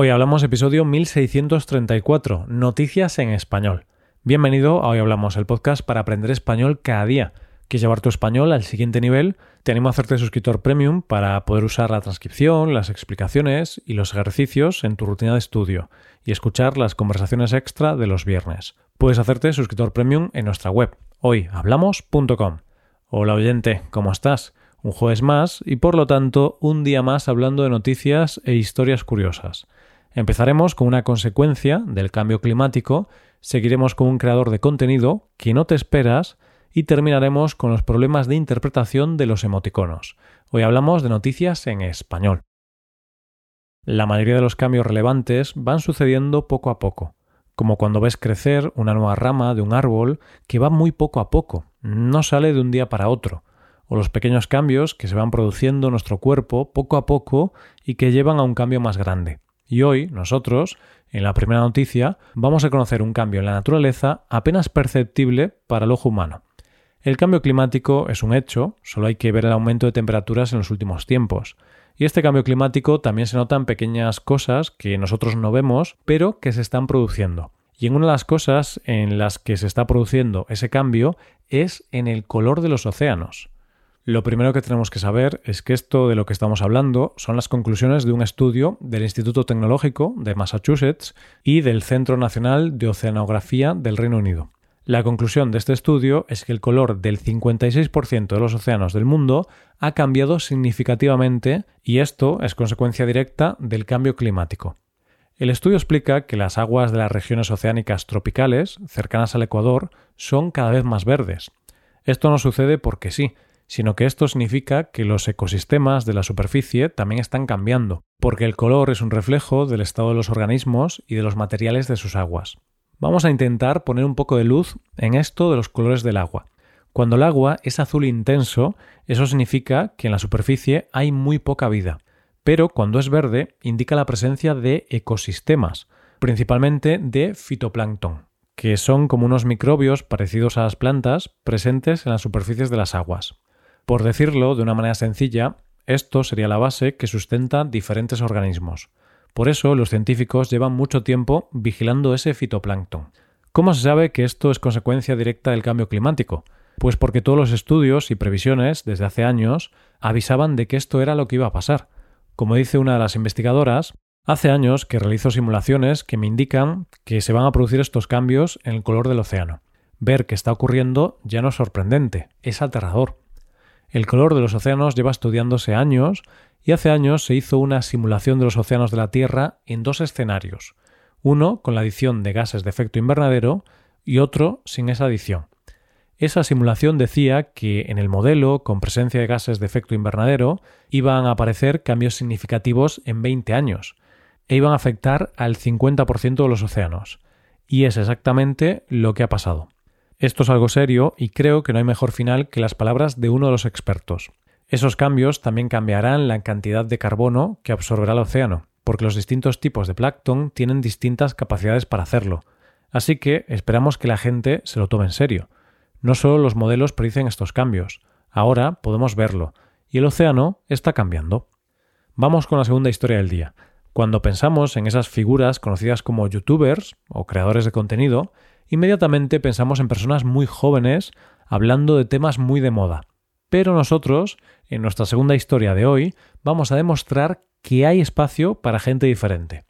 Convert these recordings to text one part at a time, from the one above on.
Hoy hablamos episodio 1634, Noticias en Español. Bienvenido a Hoy Hablamos, el podcast para aprender español cada día. ¿Quieres llevar tu español al siguiente nivel? Te animo a hacerte suscriptor premium para poder usar la transcripción, las explicaciones y los ejercicios en tu rutina de estudio y escuchar las conversaciones extra de los viernes. Puedes hacerte suscriptor premium en nuestra web, hoyhablamos.com. Hola oyente, ¿cómo estás? Un jueves más y por lo tanto un día más hablando de noticias e historias curiosas. Empezaremos con una consecuencia del cambio climático, seguiremos con un creador de contenido que no te esperas y terminaremos con los problemas de interpretación de los emoticonos. Hoy hablamos de noticias en español. La mayoría de los cambios relevantes van sucediendo poco a poco, como cuando ves crecer una nueva rama de un árbol que va muy poco a poco, no sale de un día para otro, o los pequeños cambios que se van produciendo en nuestro cuerpo poco a poco y que llevan a un cambio más grande. Y hoy nosotros, en la primera noticia, vamos a conocer un cambio en la naturaleza apenas perceptible para el ojo humano. El cambio climático es un hecho, solo hay que ver el aumento de temperaturas en los últimos tiempos. Y este cambio climático también se nota en pequeñas cosas que nosotros no vemos, pero que se están produciendo. Y en una de las cosas en las que se está produciendo ese cambio es en el color de los océanos. Lo primero que tenemos que saber es que esto de lo que estamos hablando son las conclusiones de un estudio del Instituto Tecnológico de Massachusetts y del Centro Nacional de Oceanografía del Reino Unido. La conclusión de este estudio es que el color del 56% de los océanos del mundo ha cambiado significativamente y esto es consecuencia directa del cambio climático. El estudio explica que las aguas de las regiones oceánicas tropicales, cercanas al Ecuador, son cada vez más verdes. Esto no sucede porque sí, sino que esto significa que los ecosistemas de la superficie también están cambiando, porque el color es un reflejo del estado de los organismos y de los materiales de sus aguas. Vamos a intentar poner un poco de luz en esto de los colores del agua. Cuando el agua es azul intenso, eso significa que en la superficie hay muy poca vida, pero cuando es verde indica la presencia de ecosistemas, principalmente de fitoplancton, que son como unos microbios parecidos a las plantas presentes en las superficies de las aguas. Por decirlo de una manera sencilla, esto sería la base que sustenta diferentes organismos. Por eso los científicos llevan mucho tiempo vigilando ese fitoplancton. ¿Cómo se sabe que esto es consecuencia directa del cambio climático? Pues porque todos los estudios y previsiones desde hace años avisaban de que esto era lo que iba a pasar. Como dice una de las investigadoras, hace años que realizo simulaciones que me indican que se van a producir estos cambios en el color del océano. Ver que está ocurriendo ya no es sorprendente, es aterrador. El color de los océanos lleva estudiándose años y hace años se hizo una simulación de los océanos de la Tierra en dos escenarios, uno con la adición de gases de efecto invernadero y otro sin esa adición. Esa simulación decía que en el modelo, con presencia de gases de efecto invernadero, iban a aparecer cambios significativos en 20 años, e iban a afectar al 50% de los océanos. Y es exactamente lo que ha pasado. Esto es algo serio y creo que no hay mejor final que las palabras de uno de los expertos. Esos cambios también cambiarán la cantidad de carbono que absorberá el océano, porque los distintos tipos de plancton tienen distintas capacidades para hacerlo. Así que esperamos que la gente se lo tome en serio. No solo los modelos predicen estos cambios, ahora podemos verlo, y el océano está cambiando. Vamos con la segunda historia del día. Cuando pensamos en esas figuras conocidas como youtubers o creadores de contenido, inmediatamente pensamos en personas muy jóvenes hablando de temas muy de moda. Pero nosotros, en nuestra segunda historia de hoy, vamos a demostrar que hay espacio para gente diferente.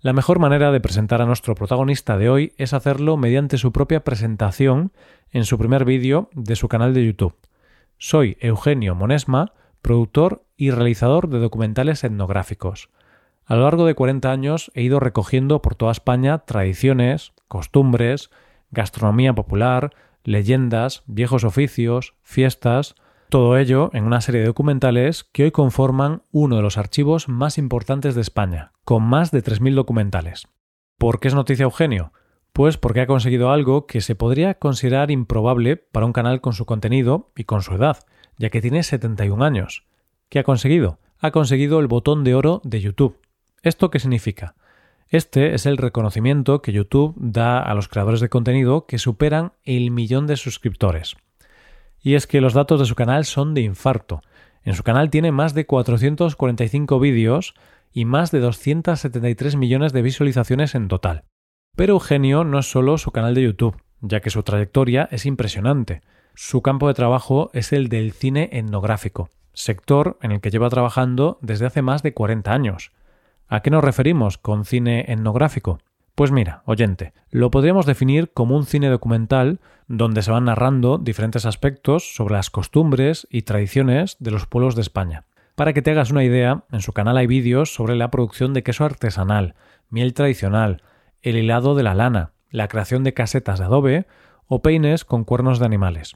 La mejor manera de presentar a nuestro protagonista de hoy es hacerlo mediante su propia presentación en su primer vídeo de su canal de YouTube. Soy Eugenio Monesma, productor y realizador de documentales etnográficos. A lo largo de 40 años he ido recogiendo por toda España tradiciones, costumbres, gastronomía popular, leyendas, viejos oficios, fiestas, todo ello en una serie de documentales que hoy conforman uno de los archivos más importantes de España, con más de 3.000 documentales. ¿Por qué es noticia Eugenio? Pues porque ha conseguido algo que se podría considerar improbable para un canal con su contenido y con su edad, ya que tiene 71 años. ¿Qué ha conseguido? Ha conseguido el botón de oro de YouTube. ¿Esto qué significa? Este es el reconocimiento que YouTube da a los creadores de contenido que superan el millón de suscriptores. Y es que los datos de su canal son de infarto. En su canal tiene más de 445 vídeos y más de 273 millones de visualizaciones en total. Pero Eugenio no es solo su canal de YouTube, ya que su trayectoria es impresionante. Su campo de trabajo es el del cine etnográfico, sector en el que lleva trabajando desde hace más de 40 años. ¿A qué nos referimos con cine etnográfico? Pues mira, oyente, lo podríamos definir como un cine documental donde se van narrando diferentes aspectos sobre las costumbres y tradiciones de los pueblos de España. Para que te hagas una idea, en su canal hay vídeos sobre la producción de queso artesanal, miel tradicional, el hilado de la lana, la creación de casetas de adobe o peines con cuernos de animales.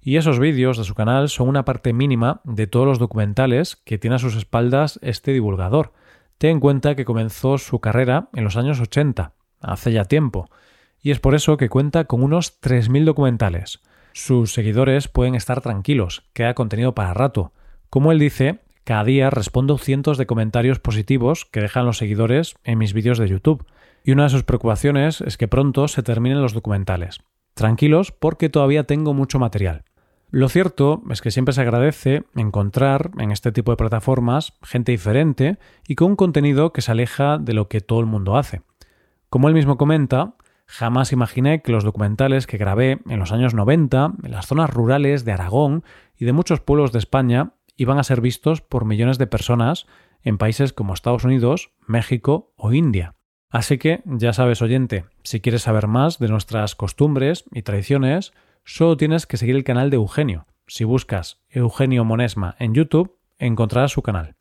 Y esos vídeos de su canal son una parte mínima de todos los documentales que tiene a sus espaldas este divulgador. Ten en cuenta que comenzó su carrera en los años 80, hace ya tiempo, y es por eso que cuenta con unos 3.000 documentales. Sus seguidores pueden estar tranquilos, queda contenido para rato. Como él dice, cada día respondo cientos de comentarios positivos que dejan los seguidores en mis vídeos de YouTube, y una de sus preocupaciones es que pronto se terminen los documentales. Tranquilos porque todavía tengo mucho material. Lo cierto es que siempre se agradece encontrar en este tipo de plataformas gente diferente y con un contenido que se aleja de lo que todo el mundo hace. Como él mismo comenta, jamás imaginé que los documentales que grabé en los años 90 en las zonas rurales de Aragón y de muchos pueblos de España iban a ser vistos por millones de personas en países como Estados Unidos, México o India. Así que ya sabes, oyente, si quieres saber más de nuestras costumbres y tradiciones, solo tienes que seguir el canal de Eugenio. Si buscas Eugenio Monesma en YouTube, encontrarás su canal.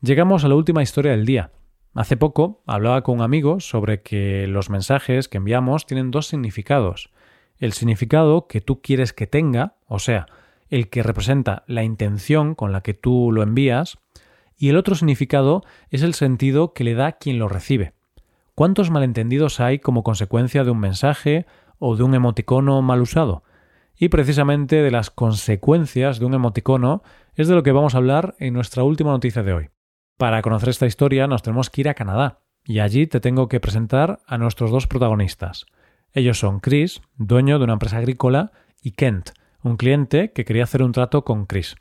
Llegamos a la última historia del día. Hace poco hablaba con un amigo sobre que los mensajes que enviamos tienen dos significados. El significado que tú quieres que tenga, o sea, el que representa la intención con la que tú lo envías, y el otro significado es el sentido que le da quien lo recibe. ¿Cuántos malentendidos hay como consecuencia de un mensaje o de un emoticono mal usado? Y precisamente de las consecuencias de un emoticono es de lo que vamos a hablar en nuestra última noticia de hoy. Para conocer esta historia nos tenemos que ir a Canadá, y allí te tengo que presentar a nuestros dos protagonistas. Ellos son Chris, dueño de una empresa agrícola, y Kent, un cliente que quería hacer un trato con Chris.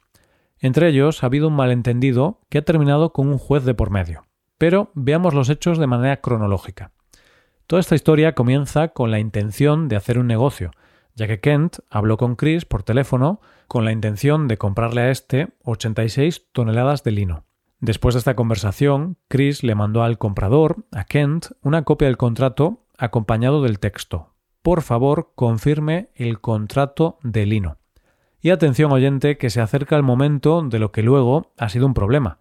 Entre ellos ha habido un malentendido que ha terminado con un juez de por medio. Pero veamos los hechos de manera cronológica. Toda esta historia comienza con la intención de hacer un negocio, ya que Kent habló con Chris por teléfono con la intención de comprarle a este 86 toneladas de lino. Después de esta conversación, Chris le mandó al comprador, a Kent, una copia del contrato acompañado del texto. Por favor, confirme el contrato de lino. Y atención oyente que se acerca el momento de lo que luego ha sido un problema.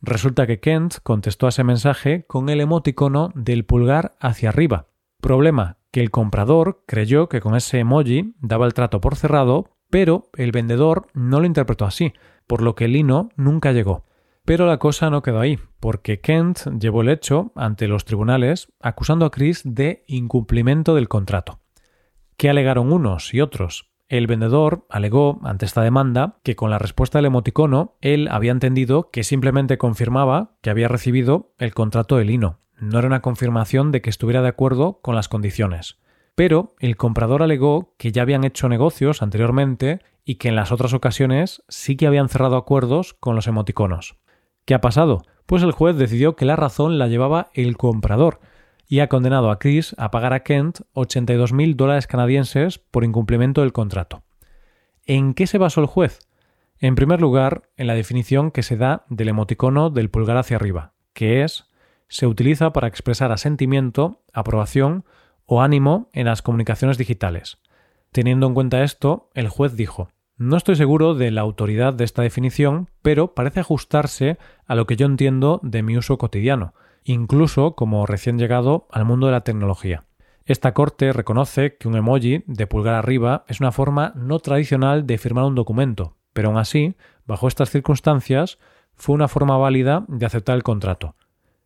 Resulta que Kent contestó a ese mensaje con el emoticono del pulgar hacia arriba. Problema, que el comprador creyó que con ese emoji daba el trato por cerrado, pero el vendedor no lo interpretó así, por lo que lino nunca llegó. Pero la cosa no quedó ahí, porque Kent llevó el hecho ante los tribunales acusando a Chris de incumplimiento del contrato. ¿Qué alegaron unos y otros? El vendedor alegó ante esta demanda que con la respuesta del emoticono él había entendido que simplemente confirmaba que había recibido el contrato de lino. No era una confirmación de que estuviera de acuerdo con las condiciones. Pero el comprador alegó que ya habían hecho negocios anteriormente y que en las otras ocasiones sí que habían cerrado acuerdos con los emoticonos. ¿Qué ha pasado? Pues el juez decidió que la razón la llevaba el comprador, y ha condenado a Chris a pagar a Kent 82.000 dólares canadienses por incumplimiento del contrato. ¿En qué se basó el juez? En primer lugar, en la definición que se da del emoticono del pulgar hacia arriba, que es se utiliza para expresar asentimiento, aprobación o ánimo en las comunicaciones digitales. Teniendo en cuenta esto, el juez dijo No estoy seguro de la autoridad de esta definición, pero parece ajustarse a lo que yo entiendo de mi uso cotidiano, incluso como recién llegado al mundo de la tecnología. Esta corte reconoce que un emoji de pulgar arriba es una forma no tradicional de firmar un documento, pero aún así, bajo estas circunstancias, fue una forma válida de aceptar el contrato.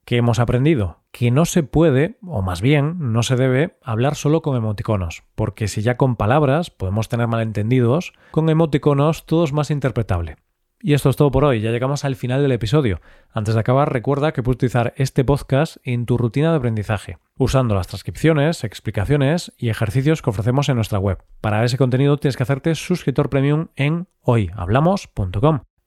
¿Qué hemos aprendido? Que no se puede, o más bien, no se debe, hablar solo con emoticonos, porque si ya con palabras podemos tener malentendidos, con emoticonos todo es más interpretable. Y esto es todo por hoy, ya llegamos al final del episodio. Antes de acabar, recuerda que puedes utilizar este podcast en tu rutina de aprendizaje, usando las transcripciones, explicaciones y ejercicios que ofrecemos en nuestra web. Para ese contenido tienes que hacerte suscriptor premium en hoyhablamos.com.